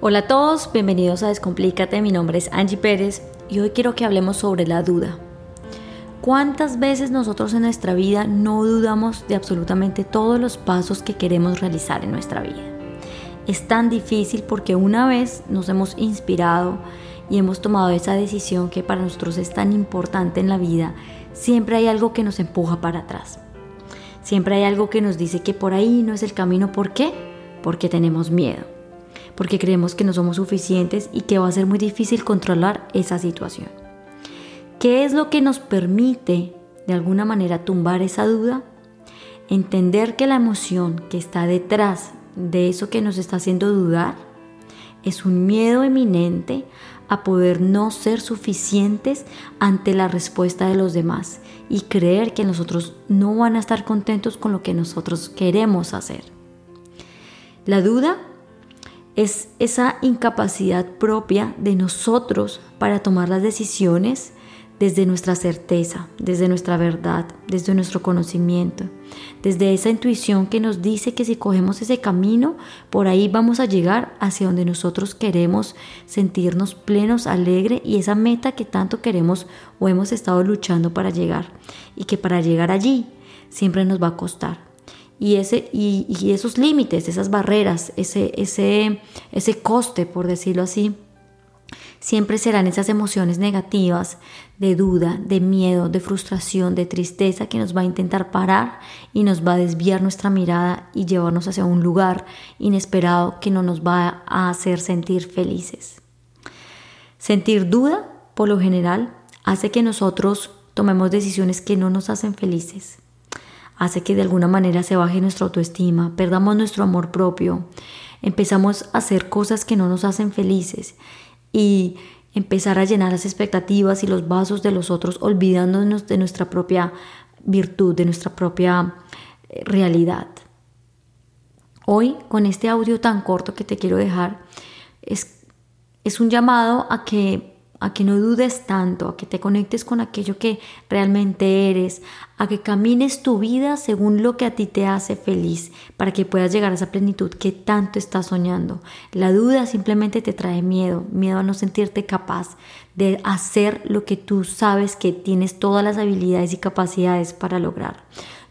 Hola a todos, bienvenidos a Descomplícate, mi nombre es Angie Pérez y hoy quiero que hablemos sobre la duda. ¿Cuántas veces nosotros en nuestra vida no dudamos de absolutamente todos los pasos que queremos realizar en nuestra vida? Es tan difícil porque una vez nos hemos inspirado y hemos tomado esa decisión que para nosotros es tan importante en la vida, siempre hay algo que nos empuja para atrás. Siempre hay algo que nos dice que por ahí no es el camino. ¿Por qué? Porque tenemos miedo. Porque creemos que no somos suficientes y que va a ser muy difícil controlar esa situación. ¿Qué es lo que nos permite de alguna manera tumbar esa duda? Entender que la emoción que está detrás de eso que nos está haciendo dudar es un miedo eminente a poder no ser suficientes ante la respuesta de los demás y creer que nosotros no van a estar contentos con lo que nosotros queremos hacer. La duda es esa incapacidad propia de nosotros para tomar las decisiones desde nuestra certeza, desde nuestra verdad, desde nuestro conocimiento, desde esa intuición que nos dice que si cogemos ese camino, por ahí vamos a llegar hacia donde nosotros queremos sentirnos plenos, alegre y esa meta que tanto queremos o hemos estado luchando para llegar y que para llegar allí siempre nos va a costar. Y, ese, y, esos límites, esas barreras, ese, ese, ese coste, por decirlo así, Siempre serán esas emociones negativas de duda, de miedo, de frustración, de tristeza que nos va a intentar parar y nos va a desviar nuestra mirada y llevarnos hacia un lugar inesperado que no nos va a hacer sentir felices. Sentir duda, por lo general, hace que nosotros tomemos decisiones que no nos hacen felices. Hace que de alguna manera se baje nuestra autoestima, perdamos nuestro amor propio, empezamos a hacer cosas que no nos hacen felices y empezar a llenar las expectativas y los vasos de los otros, olvidándonos de nuestra propia virtud, de nuestra propia eh, realidad. Hoy, con este audio tan corto que te quiero dejar, es, es un llamado a que a que no dudes tanto, a que te conectes con aquello que realmente eres, a que camines tu vida según lo que a ti te hace feliz, para que puedas llegar a esa plenitud que tanto estás soñando. La duda simplemente te trae miedo, miedo a no sentirte capaz de hacer lo que tú sabes que tienes todas las habilidades y capacidades para lograr.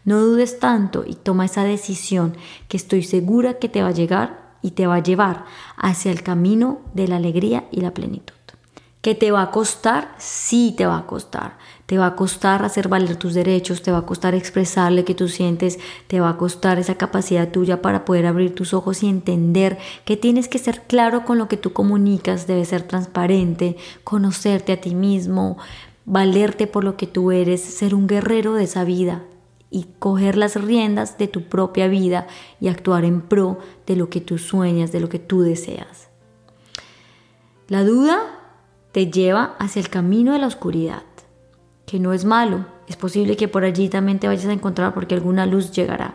No dudes tanto y toma esa decisión que estoy segura que te va a llegar y te va a llevar hacia el camino de la alegría y la plenitud. ¿Que te va a costar? Sí te va a costar. Te va a costar hacer valer tus derechos, te va a costar expresarle que tú sientes, te va a costar esa capacidad tuya para poder abrir tus ojos y entender que tienes que ser claro con lo que tú comunicas, debe ser transparente, conocerte a ti mismo, valerte por lo que tú eres, ser un guerrero de esa vida y coger las riendas de tu propia vida y actuar en pro de lo que tú sueñas, de lo que tú deseas. La duda te lleva hacia el camino de la oscuridad, que no es malo, es posible que por allí también te vayas a encontrar porque alguna luz llegará.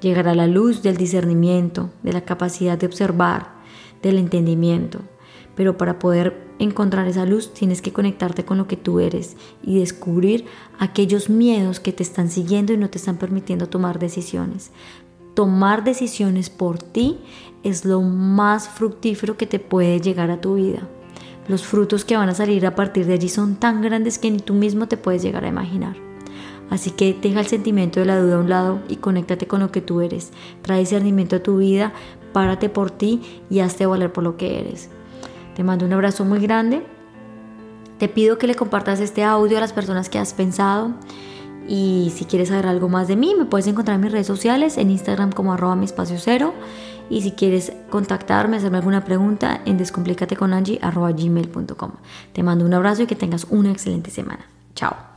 Llegará la luz del discernimiento, de la capacidad de observar, del entendimiento. Pero para poder encontrar esa luz tienes que conectarte con lo que tú eres y descubrir aquellos miedos que te están siguiendo y no te están permitiendo tomar decisiones. Tomar decisiones por ti es lo más fructífero que te puede llegar a tu vida. Los frutos que van a salir a partir de allí son tan grandes que ni tú mismo te puedes llegar a imaginar. Así que deja el sentimiento de la duda a un lado y conéctate con lo que tú eres. Trae discernimiento a tu vida, párate por ti y hazte valer por lo que eres. Te mando un abrazo muy grande. Te pido que le compartas este audio a las personas que has pensado. Y si quieres saber algo más de mí, me puedes encontrar en mis redes sociales, en Instagram como arroba mi espacio cero. Y si quieres contactarme, hacerme alguna pregunta, en descomplicateconangie.gmail.com. Te mando un abrazo y que tengas una excelente semana. Chao.